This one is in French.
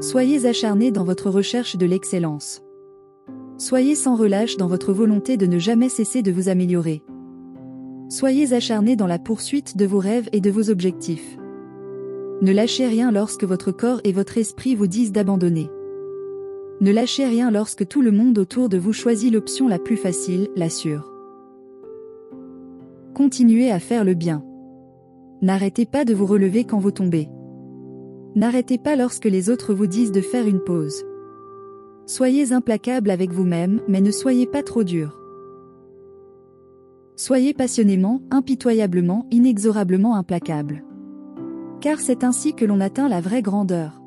Soyez acharné dans votre recherche de l'excellence. Soyez sans relâche dans votre volonté de ne jamais cesser de vous améliorer. Soyez acharné dans la poursuite de vos rêves et de vos objectifs. Ne lâchez rien lorsque votre corps et votre esprit vous disent d'abandonner. Ne lâchez rien lorsque tout le monde autour de vous choisit l'option la plus facile, la sûre. Continuez à faire le bien. N'arrêtez pas de vous relever quand vous tombez. N'arrêtez pas lorsque les autres vous disent de faire une pause. Soyez implacable avec vous-même, mais ne soyez pas trop dur. Soyez passionnément, impitoyablement, inexorablement implacable. Car c'est ainsi que l'on atteint la vraie grandeur.